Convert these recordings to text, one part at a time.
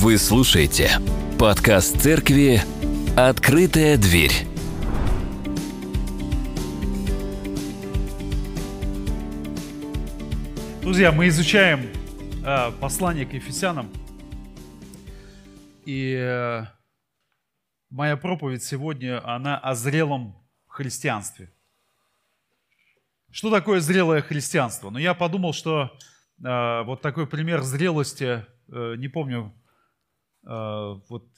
Вы слушаете подкаст церкви «Открытая дверь». Друзья, мы изучаем э, послание к Ефесянам. И э, моя проповедь сегодня, она о зрелом христианстве. Что такое зрелое христианство? Ну, я подумал, что э, вот такой пример зрелости, э, не помню, вот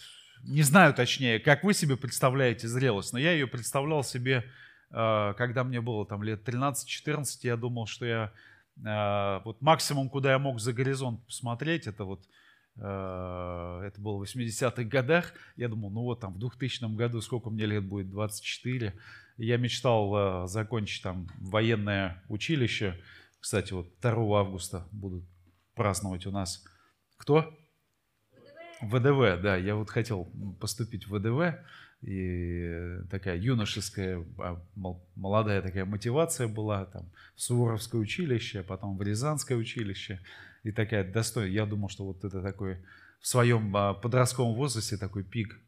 не знаю точнее, как вы себе представляете зрелость, но я ее представлял себе, э, когда мне было там лет 13-14, я думал, что я э, вот максимум, куда я мог за горизонт посмотреть, это вот э, это было в 80-х годах. Я думал, ну вот там в 2000 году сколько мне лет будет, 24. Я мечтал э, закончить там военное училище. Кстати, вот 2 августа будут праздновать у нас кто? ВДВ, да. Я вот хотел поступить в ВДВ. И такая юношеская, а, молодая такая мотивация была. Там, в Суворовское училище, потом в Рязанское училище. И такая достойная. Я думал, что вот это такой в своем а, подростковом возрасте такой пик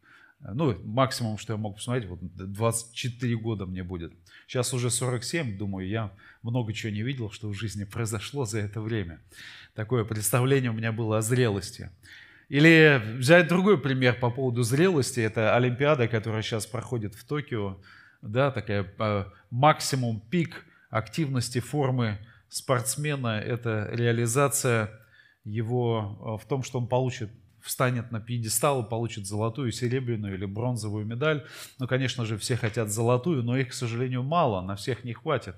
ну, максимум, что я мог посмотреть, вот 24 года мне будет. Сейчас уже 47, думаю, я много чего не видел, что в жизни произошло за это время. Такое представление у меня было о зрелости. Или взять другой пример по поводу зрелости. Это Олимпиада, которая сейчас проходит в Токио. Да, такая э, максимум, пик активности формы спортсмена – это реализация его э, в том, что он получит встанет на пьедестал и получит золотую, серебряную или бронзовую медаль. Ну, конечно же, все хотят золотую, но их, к сожалению, мало, на всех не хватит.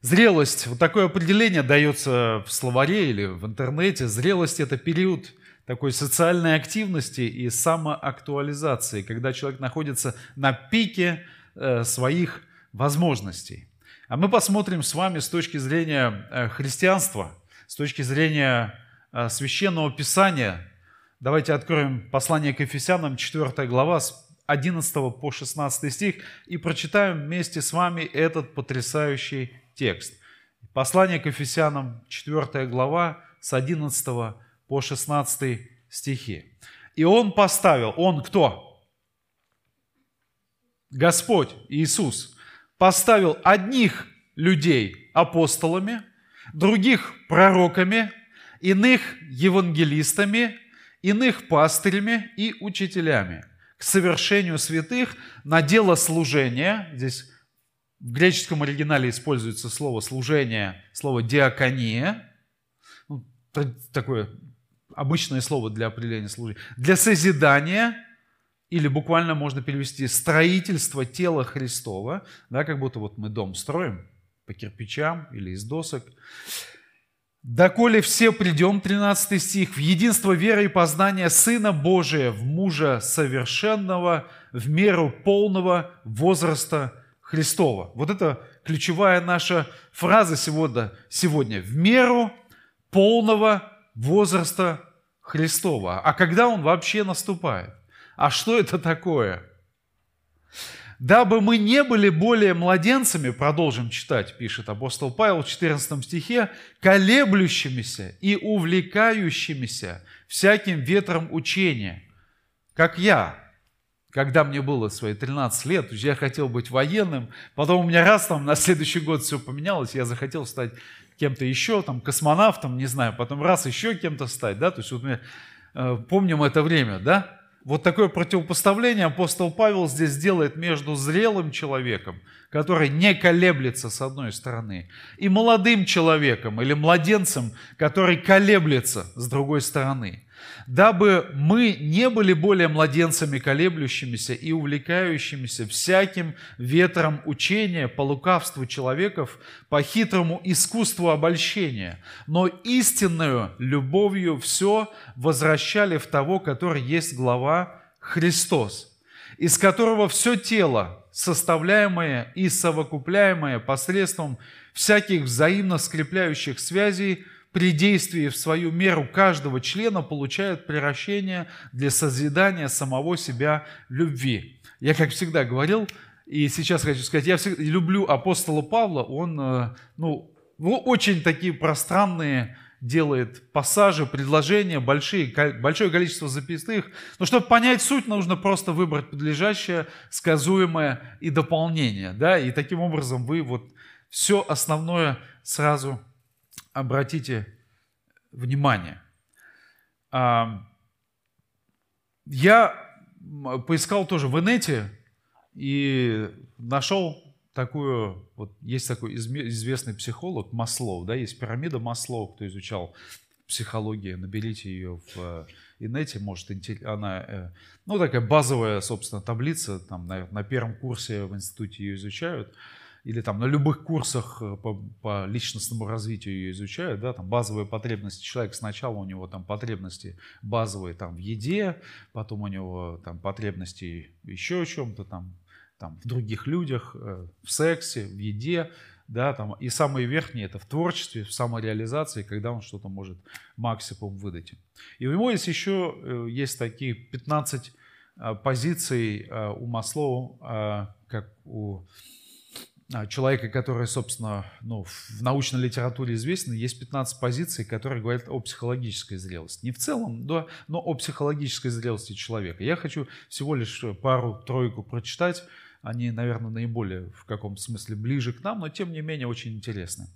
Зрелость, вот такое определение дается в словаре или в интернете. Зрелость – это период такой социальной активности и самоактуализации, когда человек находится на пике э, своих возможностей. А мы посмотрим с вами с точки зрения э, христианства, с точки зрения э, священного писания, Давайте откроем послание к Ефесянам, 4 глава, с 11 по 16 стих, и прочитаем вместе с вами этот потрясающий текст. Послание к Ефесянам, 4 глава, с 11 по 16 стихи. «И Он поставил, Он кто? Господь Иисус поставил одних людей апостолами, других пророками, иных евангелистами, иных пастырями и учителями к совершению святых на дело служения. Здесь в греческом оригинале используется слово служение, слово диакония. Ну, такое обычное слово для определения служения. Для созидания, или буквально можно перевести строительство тела Христова, да, как будто вот мы дом строим по кирпичам или из досок. «Доколе все придем», 13 стих, «в единство веры и познания Сына Божия, в мужа совершенного, в меру полного возраста Христова». Вот это ключевая наша фраза сегодня. сегодня. «В меру полного возраста Христова». А когда он вообще наступает? А что это такое? «Дабы мы не были более младенцами», продолжим читать, пишет апостол Павел в 14 стихе, «колеблющимися и увлекающимися всяким ветром учения, как я, когда мне было свои 13 лет, я хотел быть военным, потом у меня раз там на следующий год все поменялось, я захотел стать кем-то еще, там, космонавтом, не знаю, потом раз еще кем-то стать, да, то есть вот мы э, помним это время, да, вот такое противопоставление апостол Павел здесь делает между зрелым человеком, который не колеблется с одной стороны, и молодым человеком или младенцем, который колеблется с другой стороны дабы мы не были более младенцами, колеблющимися и увлекающимися всяким ветром учения по лукавству человеков, по хитрому искусству обольщения, но истинную любовью все возвращали в того, который есть глава Христос, из которого все тело, составляемое и совокупляемое посредством всяких взаимно скрепляющих связей – при действии в свою меру каждого члена получают превращение для созидания самого себя любви. Я, как всегда, говорил, и сейчас хочу сказать, я всегда люблю апостола Павла, он, э, ну, очень такие пространные делает пассажи, предложения, большие, большое количество записных. Но чтобы понять суть, нужно просто выбрать подлежащее, сказуемое и дополнение. Да? И таким образом вы вот все основное сразу обратите внимание. А, я поискал тоже в инете и нашел такую, вот есть такой известный психолог Маслоу, да, есть пирамида Маслоу, кто изучал психологию, наберите ее в э, инете, может, она, э, ну, такая базовая, собственно, таблица, там, на, на первом курсе в институте ее изучают, или там на любых курсах э, по, по личностному развитию ее изучают, да, там базовые потребности человека, сначала у него там потребности базовые там в еде, потом у него там потребности еще в чем-то там, там в других людях, э, в сексе, в еде, да, там, и самые верхние это в творчестве, в самореализации, когда он что-то может максимум выдать. И у него есть еще, э, есть такие 15 позиций у Маслоу, как у человека, который, собственно, ну, в научной литературе известен, есть 15 позиций, которые говорят о психологической зрелости. Не в целом, да, но о психологической зрелости человека. Я хочу всего лишь пару-тройку прочитать. Они, наверное, наиболее в каком смысле ближе к нам, но тем не менее очень интересны.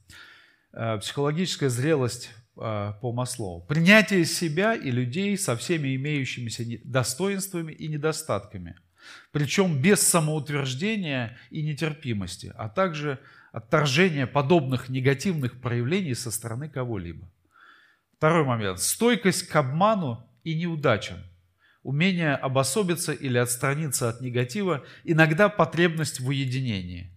А, психологическая зрелость а, по Маслову. Принятие себя и людей со всеми имеющимися достоинствами и недостатками – причем без самоутверждения и нетерпимости, а также отторжения подобных негативных проявлений со стороны кого-либо. Второй момент. Стойкость к обману и неудачам. Умение обособиться или отстраниться от негатива, иногда потребность в уединении.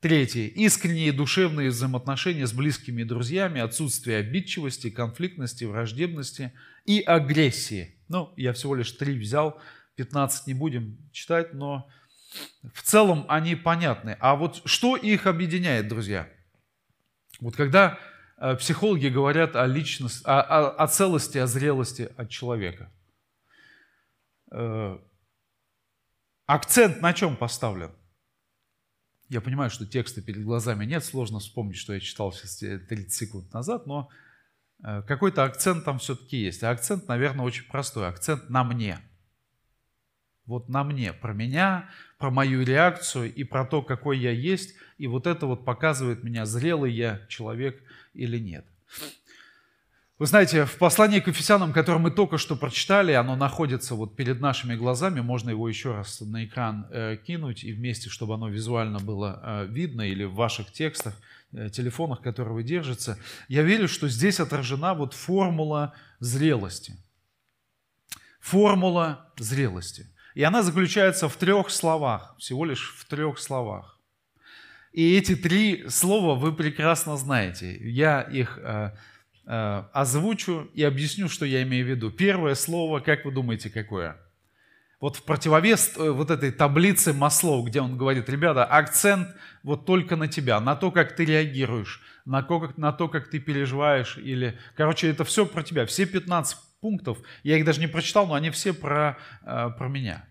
Третье. Искренние душевные взаимоотношения с близкими друзьями, отсутствие обидчивости, конфликтности, враждебности и агрессии. Ну, я всего лишь три взял, 15 не будем читать, но в целом они понятны. А вот что их объединяет, друзья? Вот когда э, психологи говорят о личности, о, о, о целости, о зрелости от человека, э, акцент на чем поставлен? Я понимаю, что текста перед глазами нет, сложно вспомнить, что я читал сейчас 30 секунд назад, но э, какой-то акцент там все-таки есть. А акцент, наверное, очень простой. Акцент на мне – вот на мне, про меня, про мою реакцию и про то, какой я есть. И вот это вот показывает меня, зрелый я человек или нет. Вы знаете, в послании к Ефесянам, которое мы только что прочитали, оно находится вот перед нашими глазами, можно его еще раз на экран э, кинуть и вместе, чтобы оно визуально было э, видно или в ваших текстах, э, телефонах, которые вы держите. Я верю, что здесь отражена вот формула зрелости. Формула зрелости. И она заключается в трех словах, всего лишь в трех словах. И эти три слова вы прекрасно знаете. Я их э, э, озвучу и объясню, что я имею в виду. Первое слово, как вы думаете, какое? Вот в противовес э, вот этой таблице Маслоу, где он говорит, ребята, акцент вот только на тебя, на то, как ты реагируешь, на то, как, на то, как ты переживаешь. Или, короче, это все про тебя. Все 15 пунктов, я их даже не прочитал, но они все про, э, про меня.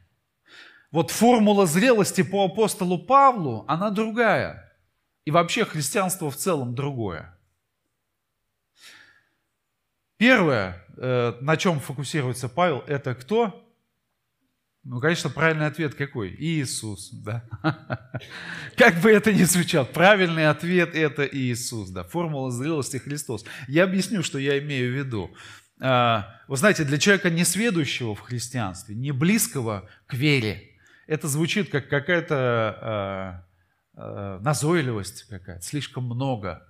Вот формула зрелости по апостолу Павлу, она другая. И вообще христианство в целом другое. Первое, э, на чем фокусируется Павел, это кто? Ну, конечно, правильный ответ какой? Иисус, да. Как бы это ни звучало, правильный ответ это Иисус, да. Формула зрелости Христос. Я объясню, что я имею в виду. А, вы знаете, для человека несведущего в христианстве, не близкого к вере, это звучит как какая-то э, э, назойливость какая-то, слишком много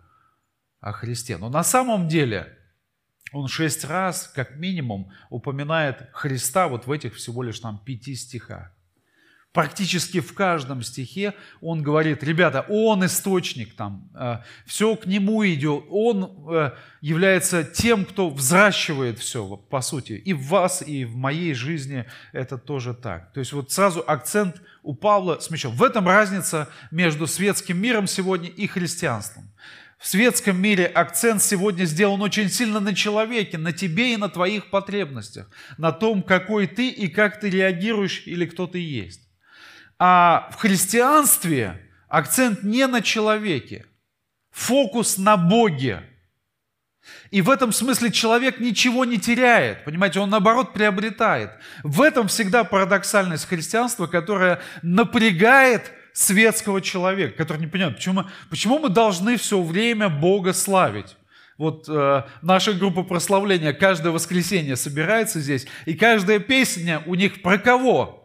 о Христе. Но на самом деле он шесть раз, как минимум, упоминает Христа вот в этих всего лишь там пяти стихах. Практически в каждом стихе он говорит, ребята, он источник, там, э, все к нему идет, он э, является тем, кто взращивает все, по сути. И в вас, и в моей жизни это тоже так. То есть вот сразу акцент у Павла смещен. В этом разница между светским миром сегодня и христианством. В светском мире акцент сегодня сделан очень сильно на человеке, на тебе и на твоих потребностях, на том, какой ты и как ты реагируешь или кто ты есть. А в христианстве акцент не на человеке, фокус на Боге. И в этом смысле человек ничего не теряет, понимаете, он наоборот приобретает. В этом всегда парадоксальность христианства, которая напрягает светского человека, который не понимает, почему, почему мы должны все время Бога славить. Вот э, наша группа прославления каждое воскресенье собирается здесь, и каждая песня у них про кого?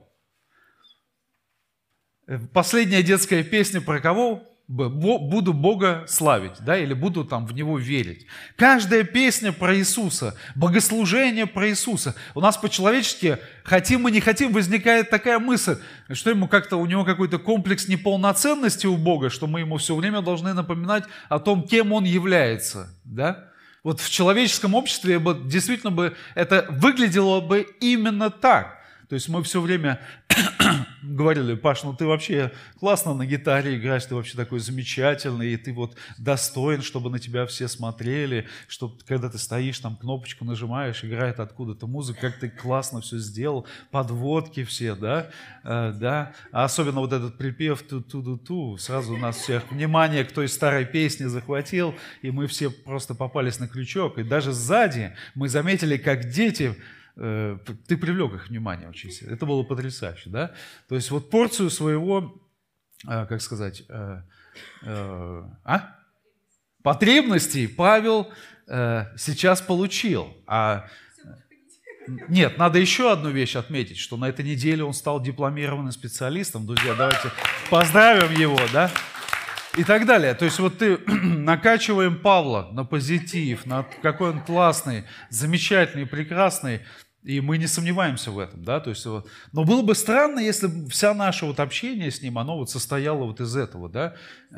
Э, последняя детская песня про кого? буду Бога славить, да, или буду там в Него верить. Каждая песня про Иисуса, богослужение про Иисуса. У нас по-человечески, хотим мы не хотим, возникает такая мысль, что ему как-то, у него какой-то комплекс неполноценности у Бога, что мы ему все время должны напоминать о том, кем Он является, да. Вот в человеческом обществе бы, действительно бы это выглядело бы именно так. То есть мы все время говорили, Паш, ну ты вообще классно на гитаре играешь, ты вообще такой замечательный, и ты вот достоин, чтобы на тебя все смотрели, чтобы когда ты стоишь, там кнопочку нажимаешь, играет откуда-то музыка, как ты классно все сделал, подводки все, да, э, да, а особенно вот этот припев ту-ту-ту-ту, сразу у нас всех внимание к той старой песне захватил, и мы все просто попались на крючок, и даже сзади мы заметили, как дети ты привлек их внимание очень сильно. Это было потрясающе, да? То есть вот порцию своего, э, как сказать, э, а? потребностей Павел сейчас получил. А нет, надо еще одну вещь отметить, что на этой неделе он стал дипломированным специалистом. Друзья, давайте поздравим его, да? И так далее. То есть вот ты накачиваем Павла на позитив, на какой он классный, замечательный, прекрасный. И мы не сомневаемся в этом, да, то есть, но было бы странно, если вся наше вот общение с ним, оно вот состояло вот из этого, да,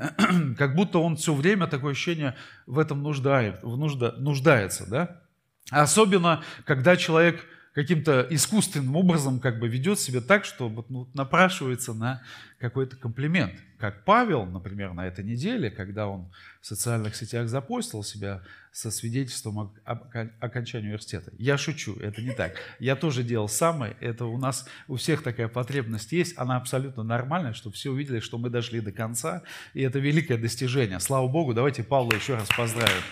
как будто он все время, такое ощущение, в этом нуждает, в нужда, нуждается, да. Особенно, когда человек каким-то искусственным образом как бы ведет себя так, что ну, напрашивается на какой-то комплимент. Как Павел, например, на этой неделе, когда он в социальных сетях запостил себя со свидетельством об окончании университета. Я шучу, это не так. Я тоже делал самое. Это у нас у всех такая потребность есть. Она абсолютно нормальная, чтобы все увидели, что мы дошли до конца. И это великое достижение. Слава Богу, давайте Павла еще раз поздравим.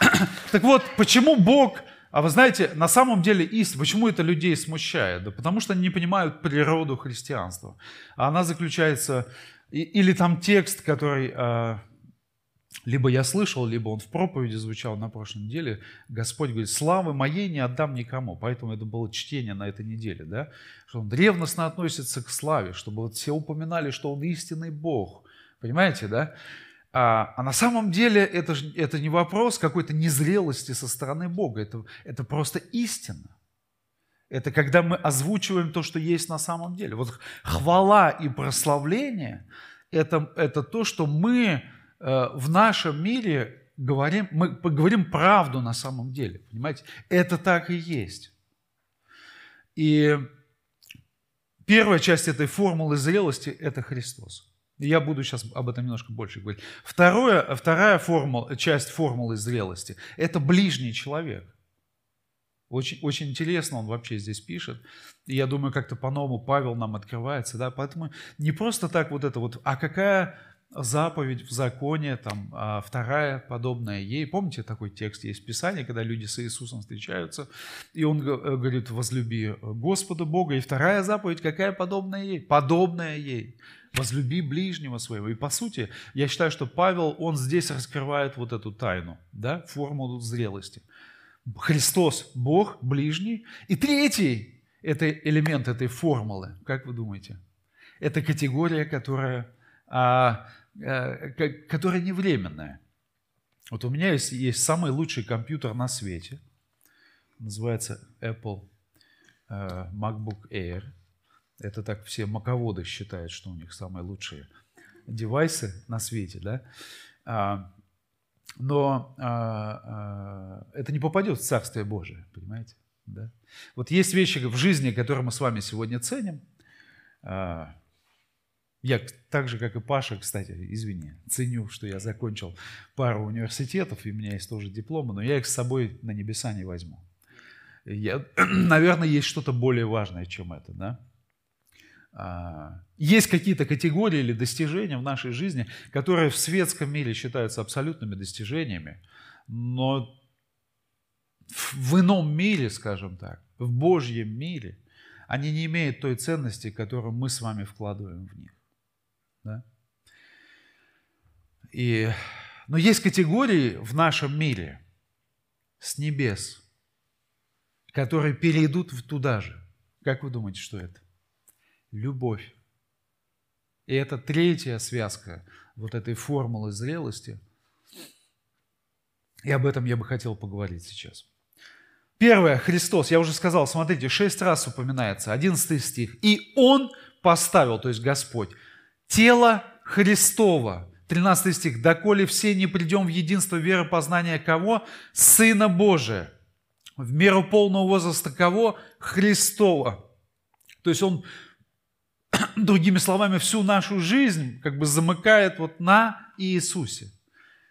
Так вот, почему Бог а вы знаете, на самом деле истина, почему это людей смущает? Да потому что они не понимают природу христианства. А она заключается, или там текст, который а, либо я слышал, либо он в проповеди звучал на прошлой неделе, Господь говорит, славы моей не отдам никому. Поэтому это было чтение на этой неделе, да? что он ревностно относится к славе, чтобы вот все упоминали, что он истинный Бог. Понимаете, да? А, а на самом деле это, это не вопрос какой-то незрелости со стороны Бога, это, это просто истина. Это когда мы озвучиваем то, что есть на самом деле. Вот хвала и прославление это, это то, что мы э, в нашем мире говорим, мы говорим правду на самом деле. Понимаете? Это так и есть. И первая часть этой формулы зрелости – это Христос. Я буду сейчас об этом немножко больше говорить. Второе, вторая формула, часть формулы зрелости – это ближний человек. Очень, очень интересно он вообще здесь пишет. И я думаю, как-то по-новому Павел нам открывается. Да? Поэтому не просто так вот это вот, а какая заповедь в законе, там, а вторая подобная ей. Помните, такой текст есть в Писании, когда люди с Иисусом встречаются, и он э, говорит, возлюби Господа Бога. И вторая заповедь, какая подобная ей? Подобная ей возлюби ближнего своего. И по сути, я считаю, что Павел, он здесь раскрывает вот эту тайну, да, формулу зрелости. Христос – Бог, ближний. И третий – это элемент этой формулы. Как вы думаете? Это категория, которая, а, а, которая не временная. Вот у меня есть, есть самый лучший компьютер на свете. Называется Apple uh, MacBook Air – это так все маководы считают, что у них самые лучшие девайсы на свете, да? А, но а, а, это не попадет в Царствие Божие, понимаете? Да? Вот есть вещи в жизни, которые мы с вами сегодня ценим. Я так же, как и Паша, кстати, извини, ценю, что я закончил пару университетов, и у меня есть тоже дипломы, но я их с собой на небеса не возьму. Я, наверное, есть что-то более важное, чем это, да? А, есть какие-то категории или достижения в нашей жизни, которые в светском мире считаются абсолютными достижениями, но в ином мире, скажем так, в Божьем мире, они не имеют той ценности, которую мы с вами вкладываем в них. Да? И, но есть категории в нашем мире с небес, которые перейдут туда же. Как вы думаете, что это? Любовь. И это третья связка вот этой формулы зрелости. И об этом я бы хотел поговорить сейчас. Первое, Христос, я уже сказал, смотрите, шесть раз упоминается, одиннадцатый стих. «И Он поставил, то есть Господь, тело Христова». 13 стих. «Доколе все не придем в единство веры познания кого? Сына Божия, в меру полного возраста кого? Христова». То есть Он другими словами, всю нашу жизнь как бы замыкает вот на Иисусе.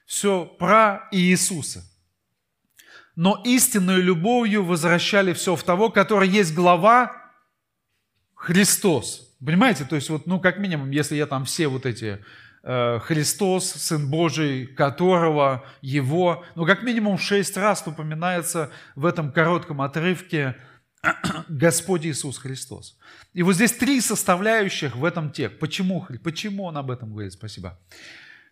Все про Иисуса. Но истинную любовью возвращали все в того, который есть глава Христос. Понимаете? То есть вот, ну, как минимум, если я там все вот эти э, Христос, Сын Божий, которого, Его, ну, как минимум шесть раз упоминается в этом коротком отрывке Господь Иисус Христос. И вот здесь три составляющих в этом тексте. Почему, почему он об этом говорит? Спасибо.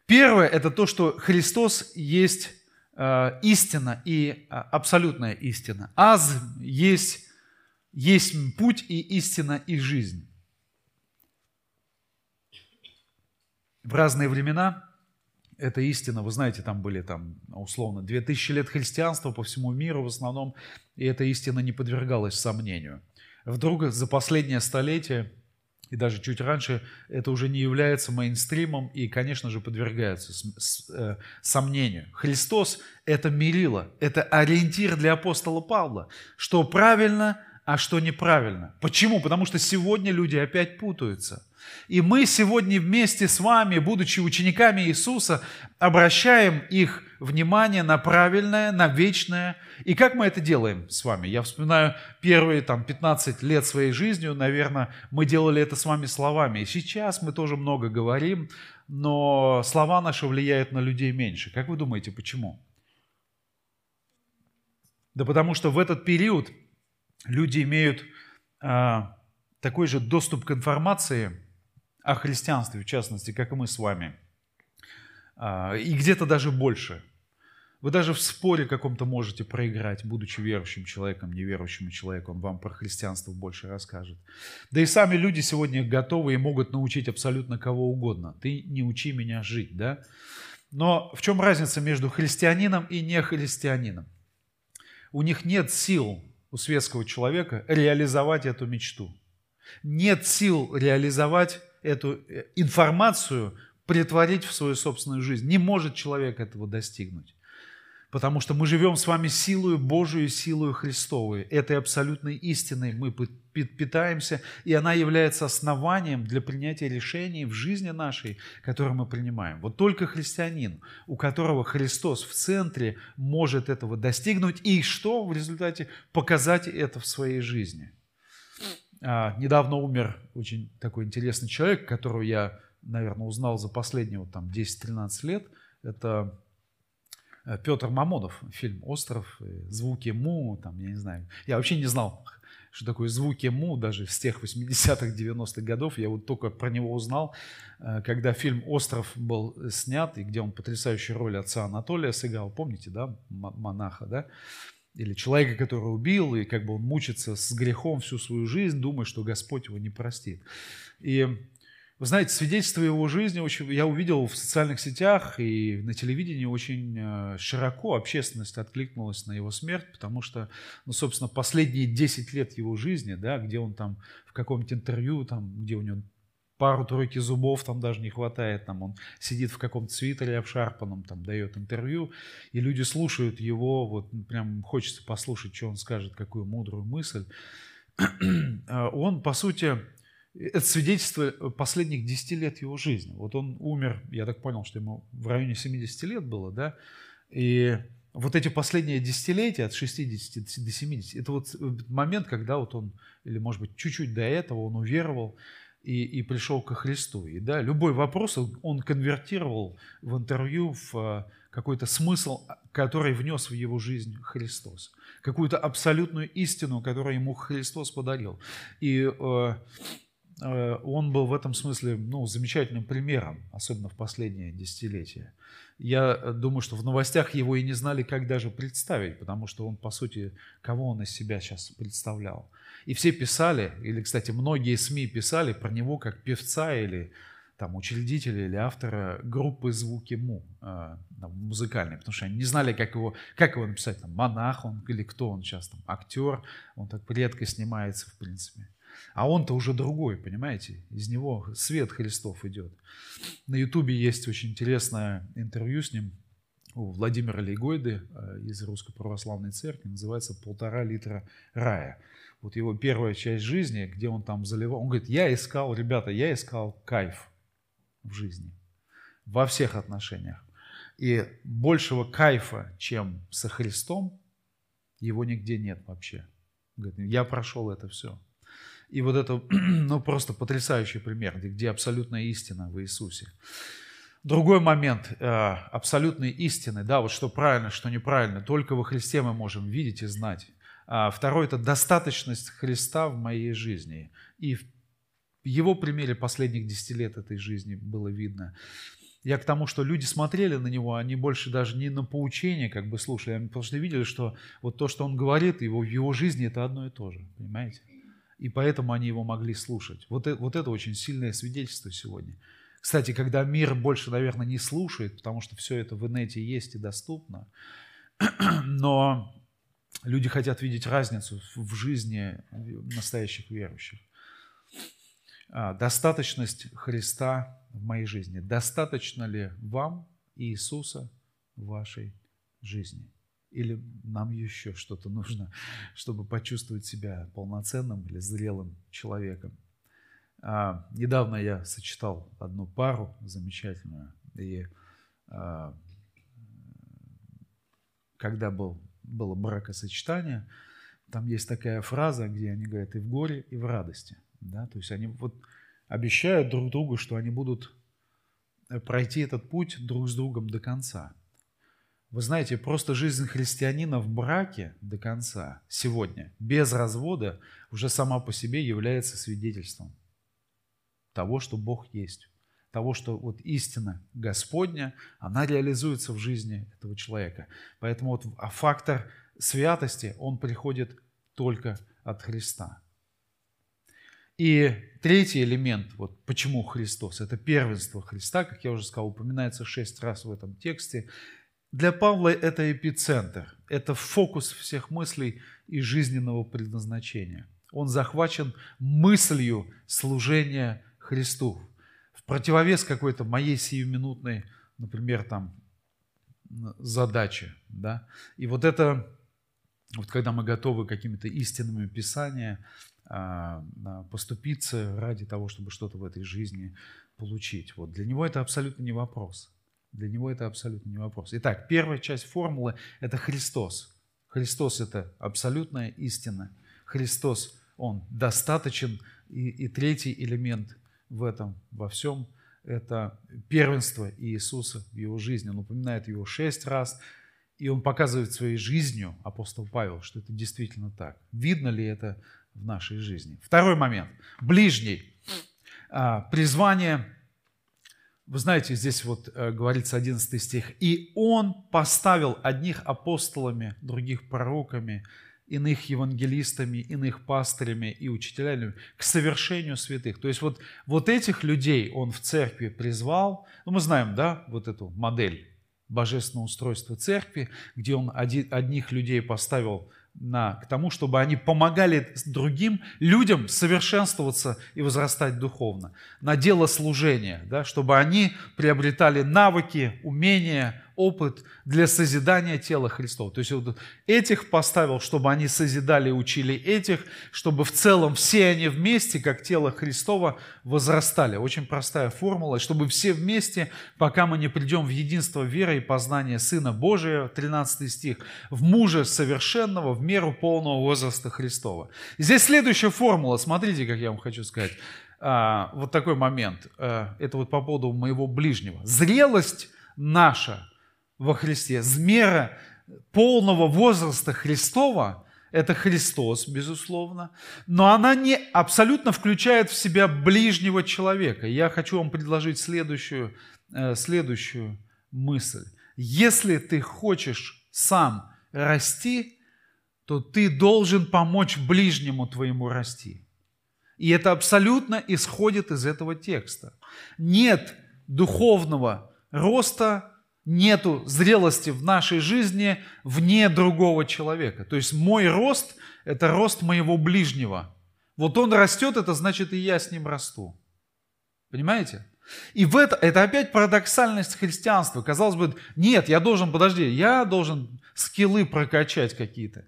Первое – это то, что Христос есть э, истина и э, абсолютная истина. Аз есть, есть путь и истина и жизнь. В разные времена это истина. Вы знаете, там были там, условно 2000 лет христианства по всему миру в основном, и эта истина не подвергалась сомнению. Вдруг за последнее столетие и даже чуть раньше это уже не является мейнстримом и, конечно же, подвергается э, сомнению. Христос – это мерило, это ориентир для апостола Павла, что правильно, а что неправильно. Почему? Потому что сегодня люди опять путаются. И мы сегодня вместе с вами, будучи учениками Иисуса, обращаем их внимание на правильное, на вечное. И как мы это делаем с вами? Я вспоминаю первые там, 15 лет своей жизни, наверное, мы делали это с вами словами. И сейчас мы тоже много говорим, но слова наши влияют на людей меньше. Как вы думаете, почему? Да потому что в этот период люди имеют а, такой же доступ к информации, о христианстве, в частности, как и мы с вами. А, и где-то даже больше. Вы даже в споре каком-то можете проиграть, будучи верующим человеком, неверующим человеком, вам про христианство больше расскажет. Да и сами люди сегодня готовы и могут научить абсолютно кого угодно. Ты не учи меня жить, да? Но в чем разница между христианином и нехристианином? У них нет сил, у светского человека, реализовать эту мечту. Нет сил реализовать эту э, информацию притворить в свою собственную жизнь. Не может человек этого достигнуть. Потому что мы живем с вами силою Божию, силою Христовой. Этой абсолютной истиной мы питаемся, и она является основанием для принятия решений в жизни нашей, которые мы принимаем. Вот только христианин, у которого Христос в центре, может этого достигнуть, и что в результате показать это в своей жизни – а, недавно умер очень такой интересный человек, которого я, наверное, узнал за последние вот, там, 10-13 лет. Это э, Петр Мамонов, фильм «Остров», э, «Звуки Му», там, я не знаю. Я вообще не знал, что такое «Звуки Му», даже с тех 80-х, 90-х годов. Я вот только про него узнал, э, когда фильм «Остров» был снят, и где он потрясающую роль отца Анатолия сыграл. Помните, да, монаха, да? Или человека, который убил, и как бы он мучится с грехом всю свою жизнь, думая, что Господь его не простит. И вы знаете, свидетельство его жизни очень, я увидел в социальных сетях и на телевидении очень э, широко общественность откликнулась на его смерть, потому что, ну, собственно, последние 10 лет его жизни, да, где он там в каком-то интервью, там, где у него пару-тройки зубов там даже не хватает, там он сидит в каком-то свитере обшарпанном, там дает интервью, и люди слушают его, вот прям хочется послушать, что он скажет, какую мудрую мысль. А он, по сути, это свидетельство последних 10 лет его жизни. Вот он умер, я так понял, что ему в районе 70 лет было, да, и вот эти последние десятилетия, от 60 до 70, это вот момент, когда вот он, или может быть чуть-чуть до этого он уверовал, и, и пришел ко Христу. И да, любой вопрос он конвертировал в интервью в какой-то смысл, который внес в его жизнь Христос, какую-то абсолютную истину, которую ему Христос подарил. И э, он был в этом смысле ну, замечательным примером, особенно в последнее десятилетие. Я думаю, что в новостях его и не знали, как даже представить, потому что он, по сути, кого он из себя сейчас представлял. И все писали, или, кстати, многие СМИ писали про него как певца или там, учредителя или автора группы «Звуки Му» э, музыкальной, потому что они не знали, как его, как его написать, там, монах он или кто он сейчас, там, актер, он так редко снимается, в принципе. А он-то уже другой, понимаете? Из него свет Христов идет. На Ютубе есть очень интересное интервью с ним у Владимира Лейгойды э, из Русской Православной Церкви, называется «Полтора литра рая». Вот его первая часть жизни, где он там заливал, он говорит, я искал, ребята, я искал кайф в жизни. Во всех отношениях. И большего кайфа, чем со Христом, его нигде нет вообще. Говорит, я прошел это все. И вот это, ну, просто потрясающий пример, где, где абсолютная истина в Иисусе. Другой момент э, абсолютной истины, да, вот что правильно, что неправильно, только во Христе мы можем видеть и знать. А второй – это достаточность Христа в моей жизни. И в его примере последних 10 лет этой жизни было видно. Я к тому, что люди смотрели на него, они больше даже не на поучение как бы слушали, они просто видели, что вот то, что он говорит, его, в его жизни это одно и то же, понимаете? И поэтому они его могли слушать. Вот это, вот это очень сильное свидетельство сегодня. Кстати, когда мир больше, наверное, не слушает, потому что все это в инете есть и доступно, но люди хотят видеть разницу в жизни настоящих верующих. А, достаточность Христа в моей жизни. Достаточно ли вам Иисуса в вашей жизни? Или нам еще что-то нужно, чтобы почувствовать себя полноценным или зрелым человеком? А, недавно я сочетал одну пару замечательную, и а, когда был, было бракосочетание, там есть такая фраза, где они говорят и в горе, и в радости – да? То есть они вот обещают друг другу, что они будут э, пройти этот путь друг с другом до конца. Вы знаете, просто жизнь христианина в браке до конца сегодня, без развода, уже сама по себе является свидетельством того, что Бог есть, того, что вот истина Господня, она реализуется в жизни этого человека. Поэтому вот а фактор святости, он приходит только от Христа. И третий элемент, вот почему Христос, это первенство Христа, как я уже сказал, упоминается шесть раз в этом тексте. Для Павла это эпицентр, это фокус всех мыслей и жизненного предназначения. Он захвачен мыслью служения Христу. В противовес какой-то моей сиюминутной, например, там, задаче. Да? И вот это, вот когда мы готовы какими-то истинными Писания, а, поступиться ради того, чтобы что-то в этой жизни получить. Вот для него это абсолютно не вопрос. Для него это абсолютно не вопрос. Итак, первая часть формулы – это Христос. Христос – это абсолютная истина. Христос, Он достаточен. И, и третий элемент в этом, во всем – это первенство Иисуса в Его жизни. Он упоминает Его шесть раз, и Он показывает своей жизнью, апостол Павел, что это действительно так. Видно ли это в нашей жизни. Второй момент. Ближний. А, призвание. Вы знаете, здесь вот э, говорится 11 стих. «И Он поставил одних апостолами, других пророками, иных евангелистами, иных пастырями и учителями к совершению святых». То есть вот, вот этих людей Он в церкви призвал. Ну, мы знаем, да, вот эту модель божественного устройства церкви, где Он одних людей поставил на, к тому, чтобы они помогали другим людям совершенствоваться и возрастать духовно, на дело служения, да, чтобы они приобретали навыки, умения, опыт для созидания тела Христова. То есть вот этих поставил, чтобы они созидали и учили этих, чтобы в целом все они вместе, как тело Христова, возрастали. Очень простая формула, чтобы все вместе, пока мы не придем в единство веры и познания Сына Божия, 13 стих, в мужа совершенного, в меру полного возраста Христова. Здесь следующая формула, смотрите, как я вам хочу сказать. А, вот такой момент. А, это вот по поводу моего ближнего. Зрелость наша – во Христе. Мера полного возраста Христова – это Христос, безусловно, но она не абсолютно включает в себя ближнего человека. Я хочу вам предложить следующую, э, следующую мысль. Если ты хочешь сам расти, то ты должен помочь ближнему твоему расти. И это абсолютно исходит из этого текста. Нет духовного роста, нету зрелости в нашей жизни вне другого человека. То есть мой рост – это рост моего ближнего. Вот он растет, это значит и я с ним расту. Понимаете? И в это, это опять парадоксальность христианства. Казалось бы, нет, я должен, подожди, я должен скиллы прокачать какие-то.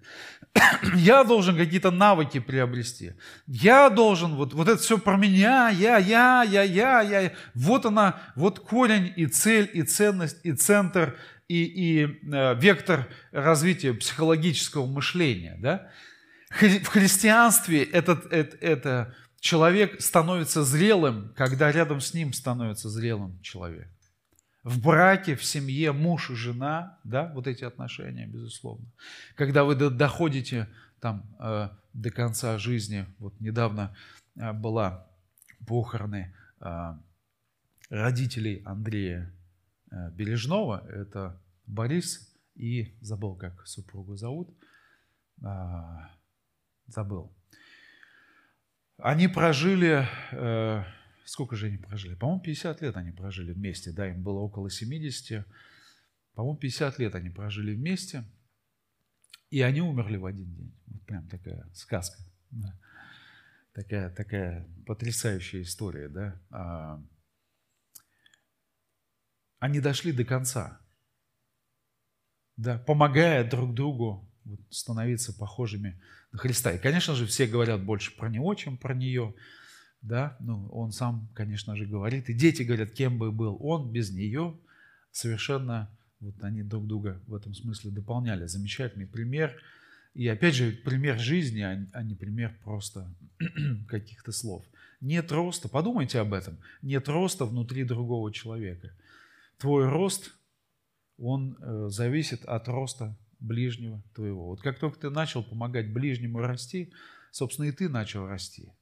Я должен какие-то навыки приобрести. Я должен, вот, вот это все про меня, я, я, я, я, я. Вот она, вот корень и цель, и ценность, и центр, и, и э, вектор развития психологического мышления. Да? В христианстве этот, это, это человек становится зрелым, когда рядом с ним становится зрелым человек. В браке, в семье, муж и жена, да, вот эти отношения, безусловно. Когда вы доходите там э, до конца жизни, вот недавно э, была похороны э, родителей Андрея э, Бережного, это Борис и забыл, как супругу зовут, забыл. Они прожили, сколько же они прожили? По-моему, 50 лет они прожили вместе, да, им было около 70. По-моему, 50 лет они прожили вместе, и они умерли в один день. Вот прям такая сказка. Да. Такая, такая потрясающая история, да. А, они дошли до конца, да, помогая друг другу вот, становиться похожими на Христа. И, конечно же, все говорят больше про Него, чем про нее. Да? Ну, он сам, конечно же, говорит. И дети говорят, кем бы был он без нее. Совершенно вот они друг друга в этом смысле дополняли. Замечательный пример. И опять же, пример жизни, а, а не пример просто каких-то слов. Нет роста, подумайте об этом, нет роста внутри другого человека. Твой рост, он э, зависит от роста ближнего твоего. Вот как только ты начал помогать ближнему расти, собственно, и ты начал расти.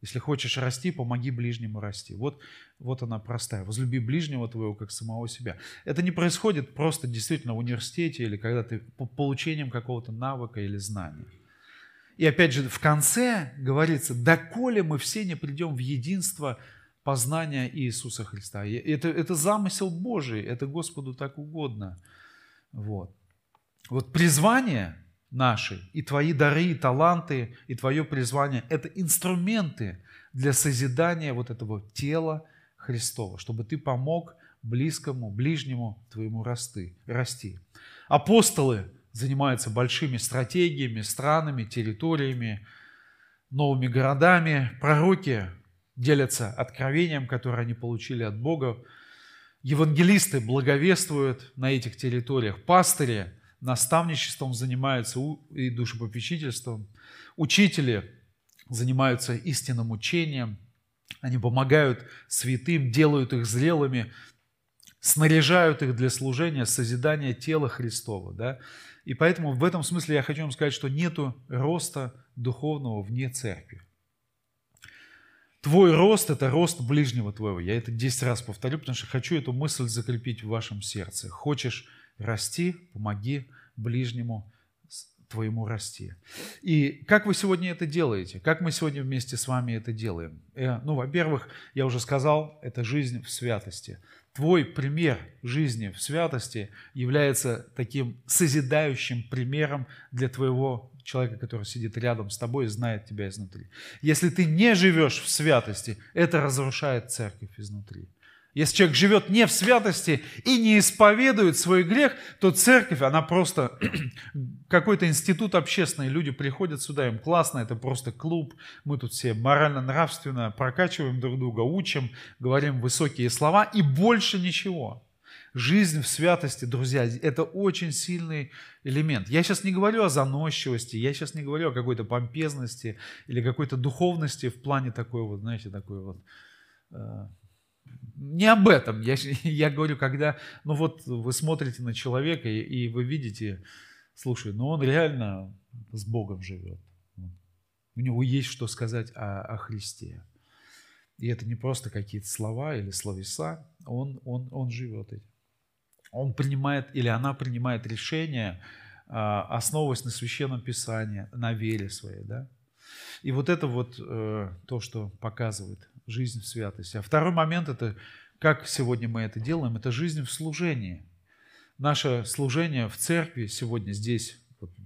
Если хочешь расти, помоги ближнему расти. Вот, вот она простая. Возлюби ближнего твоего, как самого себя. Это не происходит просто действительно в университете или когда ты по получением какого-то навыка или знания. И опять же, в конце говорится, доколе мы все не придем в единство познания Иисуса Христа. Это, это замысел Божий, это Господу так угодно. Вот. Вот призвание наши, и твои дары, и таланты, и твое призвание – это инструменты для созидания вот этого тела Христова, чтобы ты помог близкому, ближнему твоему расти. расти. Апостолы занимаются большими стратегиями, странами, территориями, новыми городами. Пророки делятся откровением, которое они получили от Бога. Евангелисты благовествуют на этих территориях. Пастыри наставничеством занимаются и душепопечительством. Учители занимаются истинным учением. Они помогают святым, делают их зрелыми, снаряжают их для служения, созидания тела Христова. Да? И поэтому в этом смысле я хочу вам сказать, что нету роста духовного вне церкви. Твой рост – это рост ближнего твоего. Я это 10 раз повторю, потому что хочу эту мысль закрепить в вашем сердце. Хочешь расти, помоги ближнему твоему расти. И как вы сегодня это делаете? Как мы сегодня вместе с вами это делаем? Э, ну, во-первых, я уже сказал, это жизнь в святости. Твой пример жизни в святости является таким созидающим примером для твоего человека, который сидит рядом с тобой и знает тебя изнутри. Если ты не живешь в святости, это разрушает церковь изнутри. Если человек живет не в святости и не исповедует свой грех, то церковь, она просто какой-то институт общественный. Люди приходят сюда, им классно, это просто клуб. Мы тут все морально-нравственно прокачиваем друг друга, учим, говорим высокие слова и больше ничего. Жизнь в святости, друзья, это очень сильный элемент. Я сейчас не говорю о заносчивости, я сейчас не говорю о какой-то помпезности или какой-то духовности в плане такой вот, знаете, такой вот э, Не об этом. Я, я говорю, когда, ну вот вы смотрите на человека и, и вы видите, слушай, ну он реально с Богом живет. У него есть что сказать о, о Христе. И это не просто какие-то слова или словеса, он, он, он живет этим. Он принимает или она принимает решение, а, основываясь на Священном Писании, на вере своей. Да? И вот это вот э, то, что показывает жизнь в святости. А второй момент – это как сегодня мы это делаем, это жизнь в служении. Наше служение в церкви сегодня здесь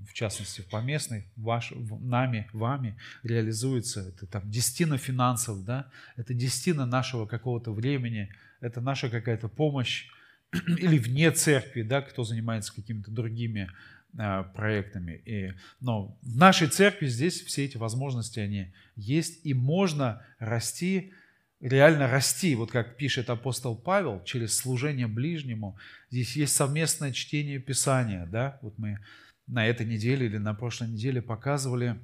в частности в поместной, ваш, нами, вами реализуется. Это там десятина финансов, да? это десятина нашего какого-то времени, это наша какая-то помощь или вне церкви, да, кто занимается какими-то другими проектами. И, но в нашей церкви здесь все эти возможности, они есть, и можно расти, реально расти, вот как пишет апостол Павел, через служение ближнему. Здесь есть совместное чтение Писания, да, вот мы на этой неделе или на прошлой неделе показывали,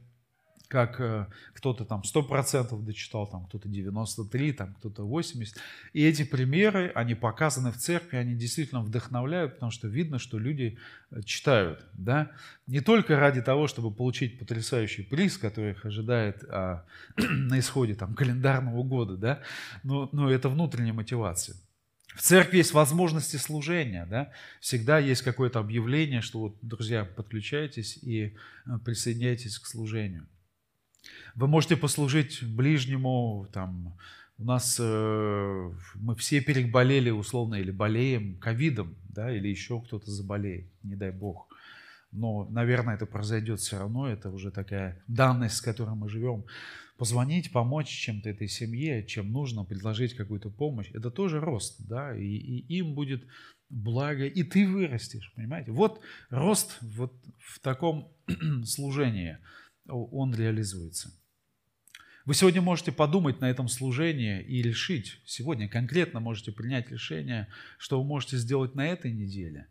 как э, кто-то там 100% дочитал, там кто-то 93, там кто-то 80. И эти примеры, они показаны в церкви, они действительно вдохновляют, потому что видно, что люди э, читают. Да? Не только ради того, чтобы получить потрясающий приз, который их ожидает а, на исходе там, календарного года, да? но, но это внутренняя мотивация. В церкви есть возможности служения, да? всегда есть какое-то объявление, что вот, друзья, подключайтесь и э, присоединяйтесь к служению. Вы можете послужить ближнему, там, у нас э, мы все переболели условно или болеем ковидом, да, или еще кто-то заболеет, не дай бог. Но, наверное, это произойдет все равно, это уже такая данность, с которой мы живем позвонить, помочь чем-то этой семье, чем нужно, предложить какую-то помощь, это тоже рост, да, и, и им будет благо, и ты вырастешь, понимаете? Вот рост вот в таком служении, он реализуется. Вы сегодня можете подумать на этом служении и решить, сегодня конкретно можете принять решение, что вы можете сделать на этой неделе,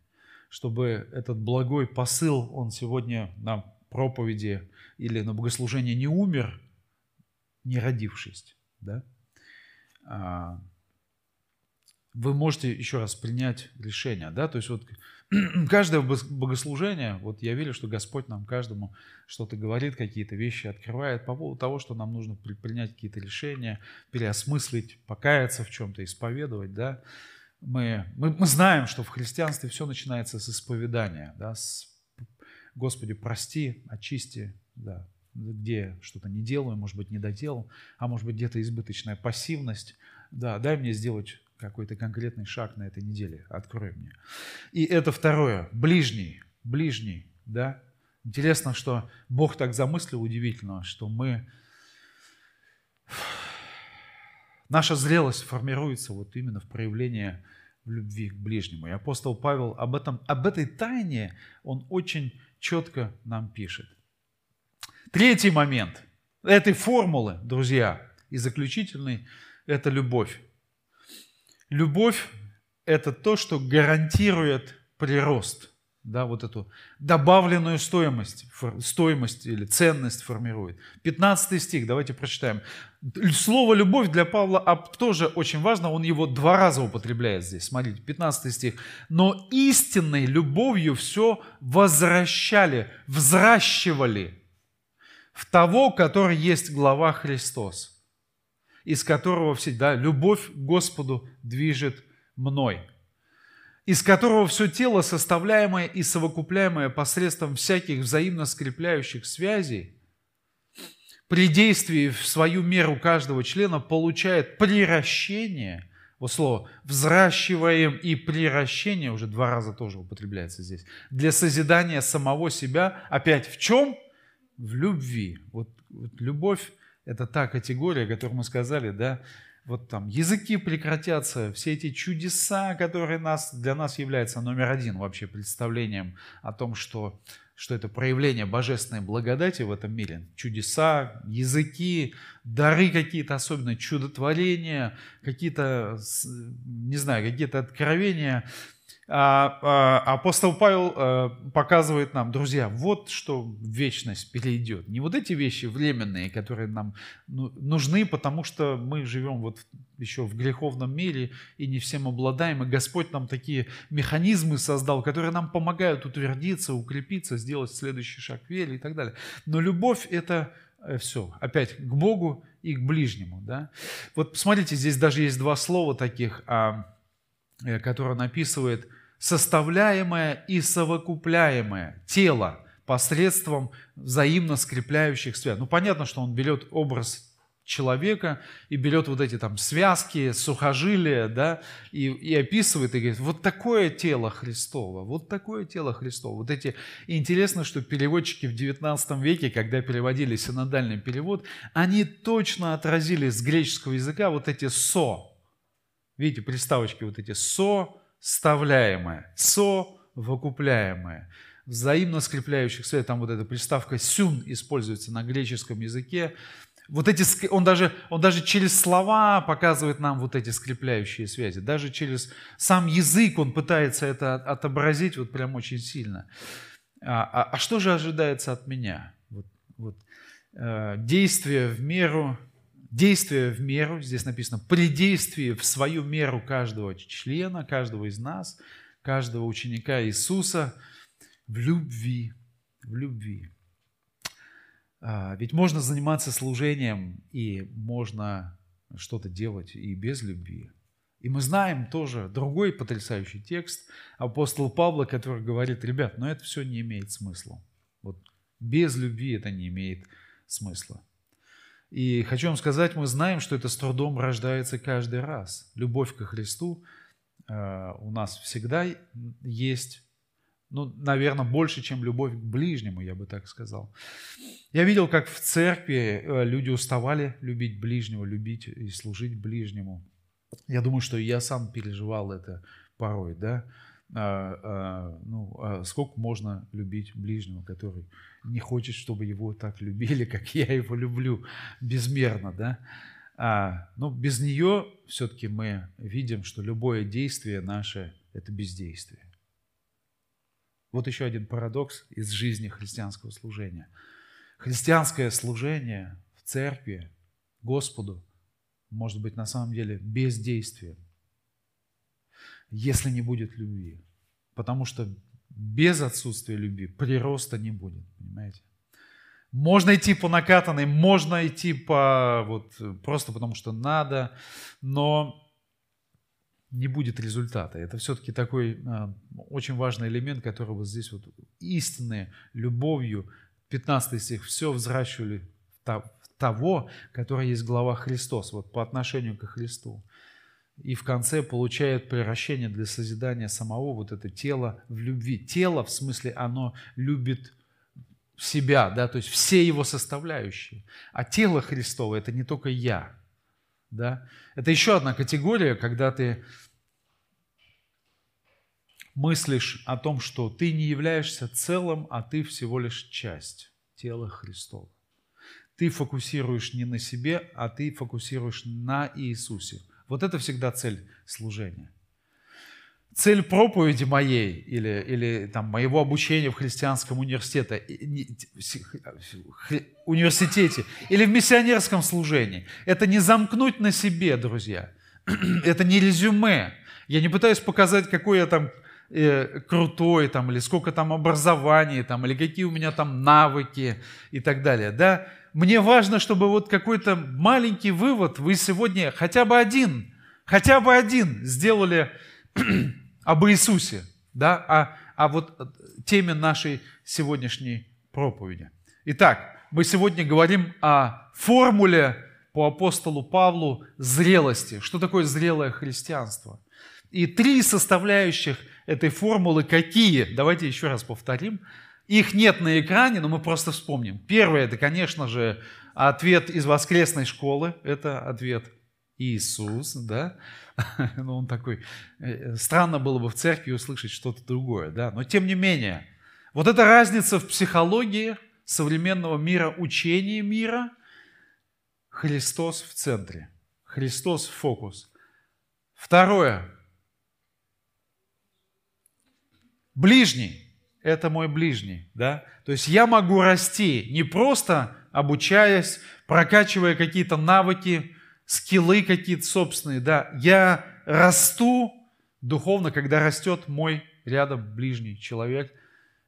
чтобы этот благой посыл, он сегодня на проповеди или на богослужении не умер, не родившись. Да? Вы можете еще раз принять решение. Да? То есть вот каждое богослужение, вот я верю, что Господь нам каждому что-то говорит, какие-то вещи открывает по поводу того, что нам нужно принять какие-то решения, переосмыслить, покаяться в чем-то, исповедовать. Да? Мы, мы, мы знаем, что в христианстве все начинается с исповедания. Да? С Господи, прости, очисти, да, где что-то не делаю, может быть, не доделал, а может быть, где-то избыточная пассивность. Да, дай мне сделать какой-то конкретный шаг на этой неделе, открой мне. И это второе, ближний, ближний, да. Интересно, что Бог так замыслил удивительно, что мы, наша зрелость формируется вот именно в проявлении любви к ближнему. И апостол Павел об, этом, об этой тайне, он очень четко нам пишет. Третий момент этой формулы, друзья, и заключительный – это любовь. Любовь – это то, что гарантирует прирост, да, вот эту добавленную стоимость, стоимость или ценность формирует. 15 стих, давайте прочитаем. Слово «любовь» для Павла тоже очень важно, он его два раза употребляет здесь. Смотрите, 15 стих. «Но истинной любовью все возвращали, взращивали, в того, который есть глава Христос, из которого всегда любовь к Господу движет мной, из которого все тело, составляемое и совокупляемое посредством всяких взаимно скрепляющих связей, при действии в свою меру каждого члена получает приращение, вот слово «взращиваем» и «приращение» уже два раза тоже употребляется здесь, для созидания самого себя, опять в чем? в любви. Вот, вот любовь – это та категория, которую мы сказали, да, вот там языки прекратятся, все эти чудеса, которые нас, для нас являются номер один вообще представлением о том, что, что это проявление божественной благодати в этом мире. Чудеса, языки, дары какие-то особенные, чудотворения, какие-то, не знаю, какие-то откровения. А, а, апостол Павел а, показывает нам, друзья, вот что вечность перейдет. Не вот эти вещи временные, которые нам ну, нужны, потому что мы живем вот еще в греховном мире и не всем обладаем. И Господь нам такие механизмы создал, которые нам помогают утвердиться, укрепиться, сделать следующий шаг в вере и так далее. Но любовь – это э, все, опять к Богу и к ближнему. Да? Вот посмотрите, здесь даже есть два слова таких, э, которые он описывает – составляемое и совокупляемое тело посредством взаимно скрепляющих связей. Ну, понятно, что он берет образ человека и берет вот эти там связки, сухожилия, да, и, и описывает и говорит, вот такое тело Христово, вот такое тело Христово. Вот эти... И интересно, что переводчики в 19 веке, когда переводили синодальный перевод, они точно отразили с греческого языка вот эти «со». Видите, приставочки вот эти «со», вставляемое, совокупляемое, взаимно скрепляющих связей. Там вот эта приставка «сюн» используется на греческом языке. Вот эти, он, даже, он даже через слова показывает нам вот эти скрепляющие связи. Даже через сам язык он пытается это отобразить вот прям очень сильно. А, а, а что же ожидается от меня? Вот, вот, э, действие в меру действие в меру, здесь написано, при действии в свою меру каждого члена, каждого из нас, каждого ученика Иисуса в любви, в любви. А, ведь можно заниматься служением и можно что-то делать и без любви. И мы знаем тоже другой потрясающий текст апостола Павла, который говорит, ребят, но это все не имеет смысла. Вот без любви это не имеет смысла. И хочу вам сказать, мы знаем, что это с трудом рождается каждый раз. Любовь ко Христу э, у нас всегда есть, ну, наверное, больше, чем любовь к ближнему, я бы так сказал. Я видел, как в церкви э, люди уставали любить ближнего, любить и служить ближнему. Я думаю, что я сам переживал это порой, да. А, а, ну, а сколько можно любить ближнего, который не хочет, чтобы его так любили, как я его люблю, безмерно, да? А, но без нее все-таки мы видим, что любое действие наше – это бездействие. Вот еще один парадокс из жизни христианского служения. Христианское служение в церкви Господу может быть на самом деле бездействием если не будет любви. Потому что без отсутствия любви прироста не будет, понимаете? Можно идти по накатанной, можно идти по вот просто потому что надо, но не будет результата. Это все-таки такой э, очень важный элемент, который вот здесь вот истинной любовью, 15 стих, все взращивали в того, который есть глава Христос, вот по отношению к Христу и в конце получает превращение для созидания самого вот это тело в любви. Тело, в смысле, оно любит себя, да, то есть все его составляющие. А тело Христово – это не только я, да. Это еще одна категория, когда ты мыслишь о том, что ты не являешься целым, а ты всего лишь часть тела Христова. Ты фокусируешь не на себе, а ты фокусируешь на Иисусе – вот это всегда цель служения. Цель проповеди моей или, или там, моего обучения в христианском университете, университете или в миссионерском служении – это не замкнуть на себе, друзья. Это не резюме. Я не пытаюсь показать, какой я там э, крутой, там, или сколько там образования, там, или какие у меня там навыки и так далее. Да? Мне важно, чтобы вот какой-то маленький вывод вы сегодня, хотя бы один, хотя бы один сделали об Иисусе, да, о, о вот теме нашей сегодняшней проповеди. Итак, мы сегодня говорим о формуле по апостолу Павлу зрелости. Что такое зрелое христианство? И три составляющих этой формулы какие? Давайте еще раз повторим. Их нет на экране, но мы просто вспомним. Первое, это, конечно же, ответ из воскресной школы. Это ответ Иисус, да? Ну, он такой... Э, странно было бы в церкви услышать что-то другое, да? Но тем не менее, вот эта разница в психологии современного мира, учении мира, Христос в центре. Христос в фокус. Второе. ближний – это мой ближний. Да? То есть я могу расти не просто обучаясь, прокачивая какие-то навыки, скиллы какие-то собственные. Да? Я расту духовно, когда растет мой рядом ближний человек,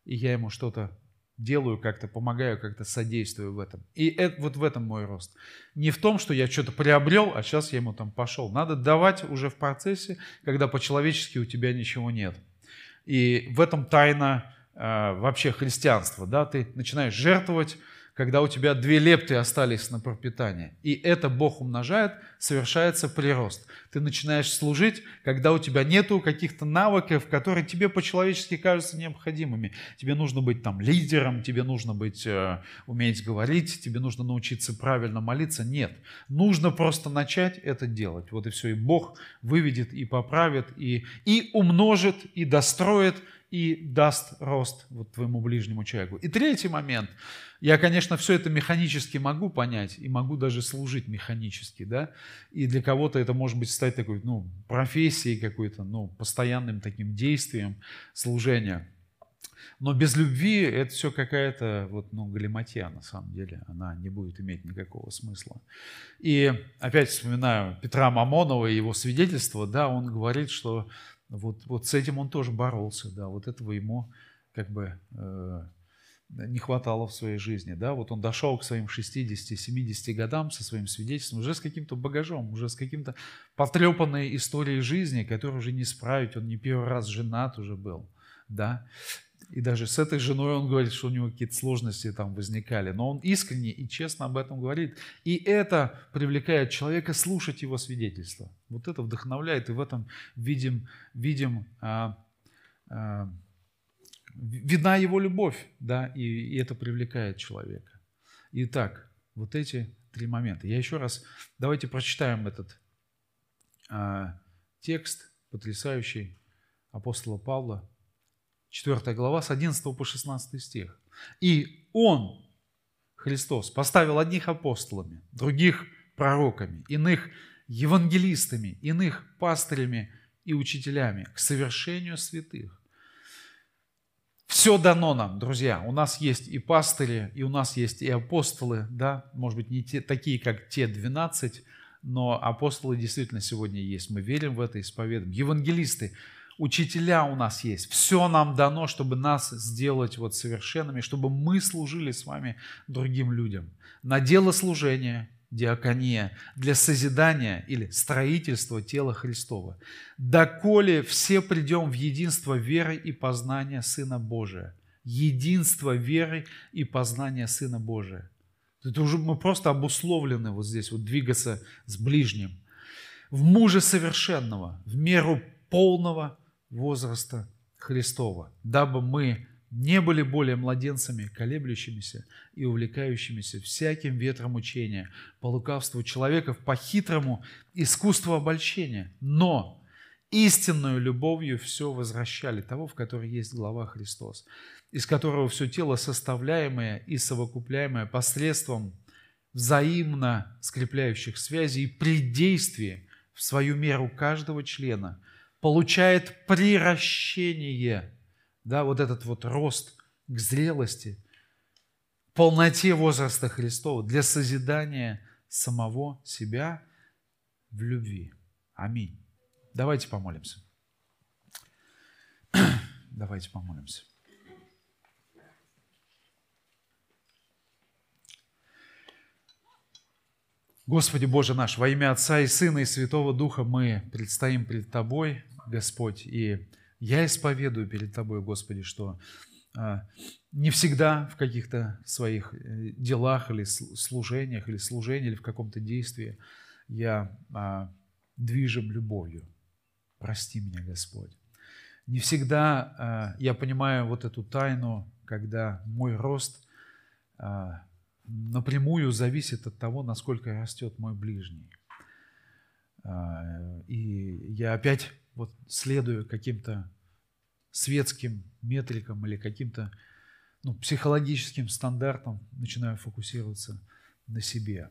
и я ему что-то делаю как-то, помогаю как-то, содействую в этом. И это, вот в этом мой рост. Не в том, что я что-то приобрел, а сейчас я ему там пошел. Надо давать уже в процессе, когда по-человечески у тебя ничего нет. И в этом тайна вообще христианства. Да? Ты начинаешь жертвовать, когда у тебя две лепты остались на пропитание. И это Бог умножает, совершается прирост. Ты начинаешь служить, когда у тебя нету каких-то навыков, которые тебе по-человечески кажутся необходимыми. Тебе нужно быть там лидером, тебе нужно быть, э, уметь говорить, тебе нужно научиться правильно молиться. Нет, нужно просто начать это делать. Вот и все. И Бог выведет и поправит, и, и умножит, и достроит, и даст рост вот твоему ближнему человеку. И третий момент. Я, конечно, все это механически могу понять и могу даже служить механически, да. И для кого-то это может быть стать такой, ну, профессией какой-то, ну, постоянным таким действием служения. Но без любви это все какая-то вот, ну, галиматья на самом деле. Она не будет иметь никакого смысла. И опять вспоминаю Петра Мамонова и его свидетельство. Да, он говорит, что вот, вот с этим он тоже боролся, да, вот этого ему как бы э, не хватало в своей жизни, да, вот он дошел к своим 60-70 годам со своим свидетельством, уже с каким-то багажом, уже с каким-то потрепанной историей жизни, которую уже не справить, он не первый раз женат уже был, да, и даже с этой женой он говорит, что у него какие-то сложности там возникали. Но он искренне и честно об этом говорит. И это привлекает человека слушать его свидетельство. Вот это вдохновляет, и в этом видим, видим а, а, видна его любовь, да, и, и это привлекает человека. Итак, вот эти три момента. Я еще раз, давайте прочитаем этот а, текст потрясающий апостола Павла, 4 глава, с 11 по 16 стих. «И Он, Христос, поставил одних апостолами, других пророками, иных евангелистами, иных пастырями и учителями к совершению святых». Все дано нам, друзья. У нас есть и пастыри, и у нас есть и апостолы, да, может быть, не те, такие, как те 12, но апостолы действительно сегодня есть. Мы верим в это, исповедуем. Евангелисты – учителя у нас есть. Все нам дано, чтобы нас сделать вот совершенными, чтобы мы служили с вами другим людям. На дело служения, диакония, для созидания или строительства тела Христова. Доколе все придем в единство веры и познания Сына Божия. Единство веры и познания Сына Божия. Это уже мы просто обусловлены вот здесь, вот двигаться с ближним. В муже совершенного, в меру полного возраста Христова, дабы мы не были более младенцами, колеблющимися и увлекающимися всяким ветром учения, по лукавству человеков, по хитрому искусству обольщения, но истинную любовью все возвращали. Того, в которой есть глава Христос, из которого все тело составляемое и совокупляемое посредством взаимно скрепляющих связей и при действии в свою меру каждого члена – получает приращение, да, вот этот вот рост к зрелости, полноте возраста Христова для созидания самого себя в любви. Аминь. Давайте помолимся. Давайте помолимся. Господи Боже наш, во имя Отца и Сына и Святого Духа мы предстоим пред Тобой, Господь, и я исповедую перед Тобой, Господи, что а, не всегда в каких-то своих э, делах или служениях, или служении, или в каком-то действии я а, движим любовью. Прости меня, Господь. Не всегда а, я понимаю вот эту тайну, когда мой рост напрямую зависит от того, насколько растет мой ближний. А, и я опять вот следую каким-то светским метрикам или каким-то ну, психологическим стандартам, начинаю фокусироваться на себе.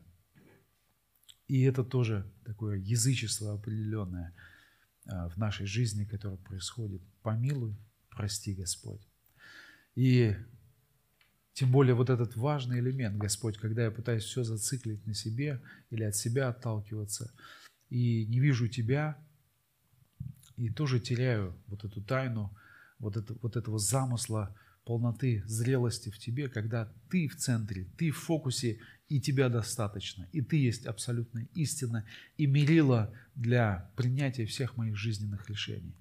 И это тоже такое язычество определенное а, в нашей жизни, которое происходит. Помилуй, прости, Господь. И тем более вот этот важный элемент, Господь, когда я пытаюсь все зациклить на себе или от себя отталкиваться, и не вижу Тебя, и тоже теряю вот эту тайну, вот, это, вот этого замысла полноты, зрелости в тебе, когда ты в центре, ты в фокусе, и тебя достаточно, и ты есть абсолютная истина и мерила для принятия всех моих жизненных решений.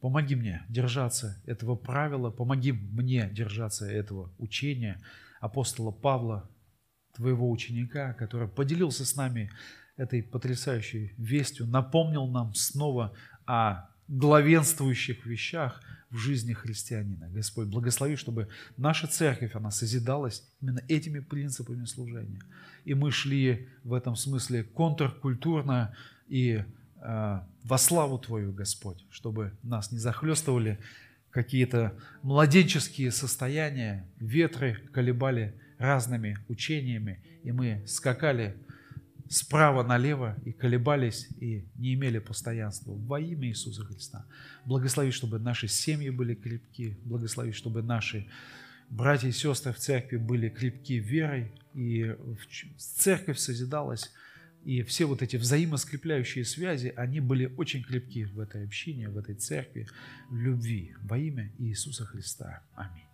Помоги мне держаться этого правила, помоги мне держаться этого учения апостола Павла, твоего ученика, который поделился с нами этой потрясающей вестью, напомнил нам снова о главенствующих вещах в жизни христианина. Господь, благослови, чтобы наша церковь, она созидалась именно этими принципами служения. И мы шли в этом смысле контркультурно и во славу Твою, Господь, чтобы нас не захлестывали какие-то младенческие состояния, ветры колебали разными учениями, и мы скакали справа налево и колебались, и не имели постоянства. Во имя Иисуса Христа. Благослови, чтобы наши семьи были крепки, благослови, чтобы наши братья и сестры в церкви были крепки верой, и церковь созидалась и все вот эти взаимоскрепляющие связи, они были очень крепки в этой общине, в этой церкви, в любви во имя Иисуса Христа. Аминь.